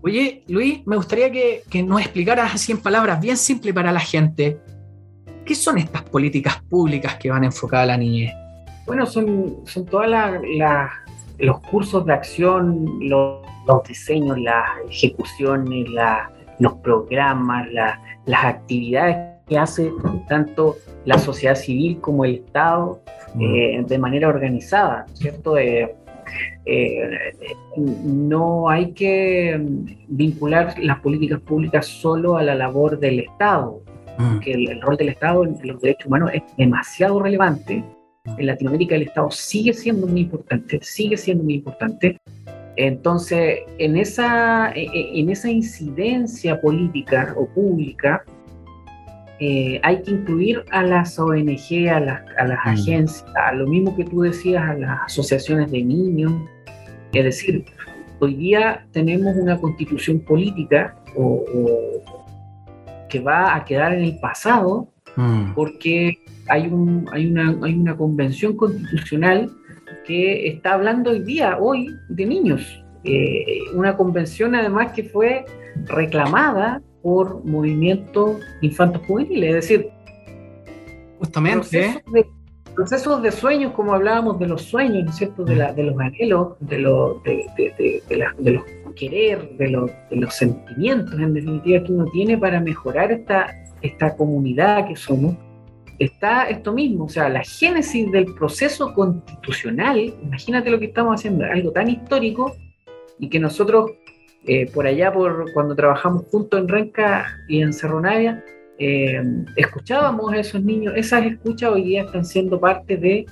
Oye, Luis, me gustaría que, nos explicaras así en palabras bien simples para la gente, ¿qué son estas políticas públicas que van enfocadas a la niñez? Bueno, son, son todas los cursos de acción, los, diseños, las ejecuciones, los programas, las actividades que hace tanto la sociedad civil como el Estado mm. eh, de manera organizada, ¿cierto? Eh, eh, no hay que vincular las políticas públicas solo a la labor del Estado, mm. que el, rol del Estado en los derechos humanos es demasiado relevante. En Latinoamérica el Estado sigue siendo muy importante, sigue siendo muy importante. Entonces, en esa, en esa incidencia política o pública, eh, hay que incluir a las ONG, a las, a las mm. agencias, a lo mismo que tú decías, a las asociaciones de niños. Es decir, hoy día tenemos una constitución política que va a quedar en el pasado mm. porque hay, un, hay, una, hay una convención constitucional que está hablando hoy día, hoy, de niños. Eh, una convención además que fue reclamada por movimientos infantos juveniles, es decir, justamente procesos de, sueños, como hablábamos de los sueños, ¿no es cierto? De, la, de los anhelos, de, los de, de, los querer, de los, de los sentimientos, en definitiva, que uno tiene para mejorar esta, esta comunidad que somos, está esto mismo, o sea, la génesis del proceso constitucional, imagínate lo que estamos haciendo, algo tan histórico y que nosotros eh, por allá, por cuando trabajamos juntos en Renca y en Cerro Navia, eh, escuchábamos a esos niños. Esas escuchas hoy día están siendo parte de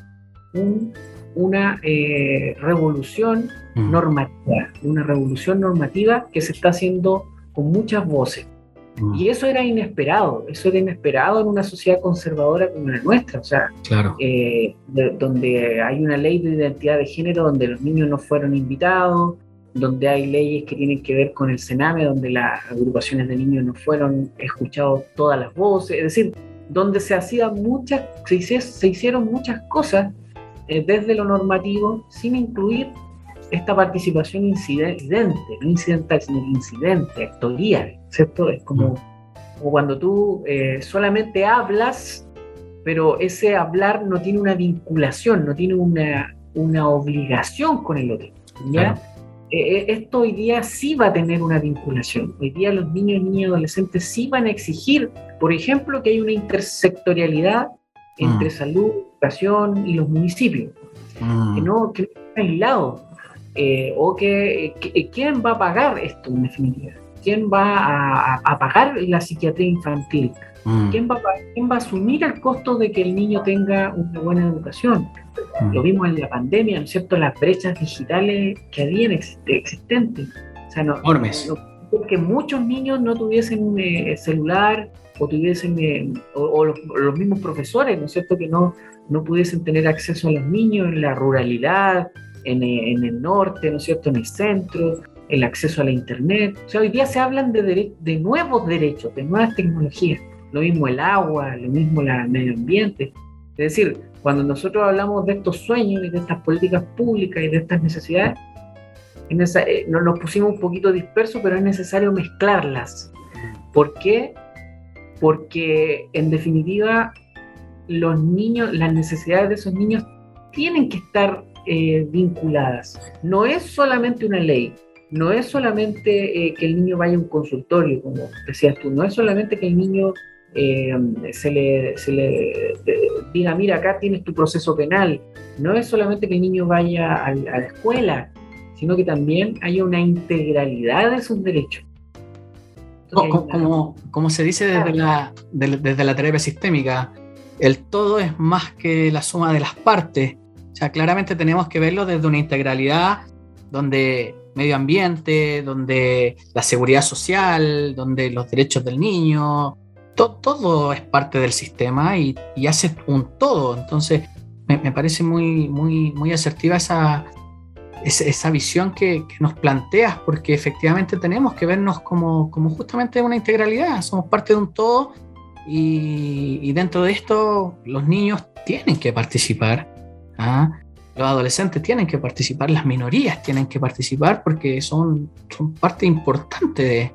una eh, revolución mm. normativa, una revolución normativa que se está haciendo con muchas voces. Mm. Y eso era inesperado, eso era inesperado en una sociedad conservadora como la nuestra, o sea, donde hay una ley de identidad de género donde los niños no fueron invitados, donde hay leyes que tienen que ver con el Sename, donde las agrupaciones de niños no fueron escuchados todas las voces, es decir, donde se hacían muchas, se, hicieron muchas cosas eh, desde lo normativo sin incluir esta participación incidente, no incidental, sino incidente, actorial, ¿cierto? Es como, como cuando tú eh, solamente hablas, pero ese hablar no tiene una vinculación, no tiene una, una obligación con el otro, ¿ya? Eh, esto hoy día sí va a tener una vinculación. Hoy día los niños, niñas y adolescentes sí van a exigir, por ejemplo, que hay una intersectorialidad entre mm. salud, educación y los municipios. Mm. Que no que no aislado. Eh, o que, quién va a pagar esto en definitiva. ¿Quién va a pagar la psiquiatría infantil? Mm. ¿Quién, va, ¿Quién, va, a asumir el costo de que el niño tenga una buena educación? Mm. Lo vimos en la pandemia, ¿no es cierto? Las brechas digitales que habían existentes. O sea, no, Enormes. que muchos niños no tuviesen eh, celular o tuviesen, eh, o, los, mismos profesores, ¿no es cierto? Que no, no pudiesen tener acceso a los niños en la ruralidad, en, eh, en el norte, ¿no es cierto? En el centro el acceso a la Internet. O sea, hoy día se hablan de, de nuevos derechos, de nuevas tecnologías lo mismo el agua, lo mismo el medio ambiente. Es decir, cuando nosotros hablamos de estos sueños y de estas políticas públicas y de estas necesidades, eh, nos pusimos un poquito dispersos, pero es necesario mezclarlas. ¿Por qué? Porque en definitiva los niños, las necesidades de esos niños tienen que estar eh, vinculadas. No es solamente una ley, no es solamente eh, que el niño vaya a un consultorio, como decías tú, no es solamente que el niño se le diga, mira, acá tienes tu proceso penal. No es solamente que el niño vaya a, la escuela, sino que también haya una integralidad de sus derechos. como, como, se dice desde la, desde la terapia sistémica, el todo es más que la suma de las partes. O sea, claramente tenemos que verlo desde una integralidad donde medio ambiente, donde la seguridad social, donde los derechos del niño, todo es parte del sistema y, hace un todo. Entonces, me, parece muy, muy, muy asertiva esa, esa, visión que, nos planteas, porque efectivamente tenemos que vernos como, como justamente una integralidad, somos parte de un todo y, dentro de esto los niños tienen que participar. ¿ah? los adolescentes tienen que participar, las minorías tienen que participar porque son, son parte importante de,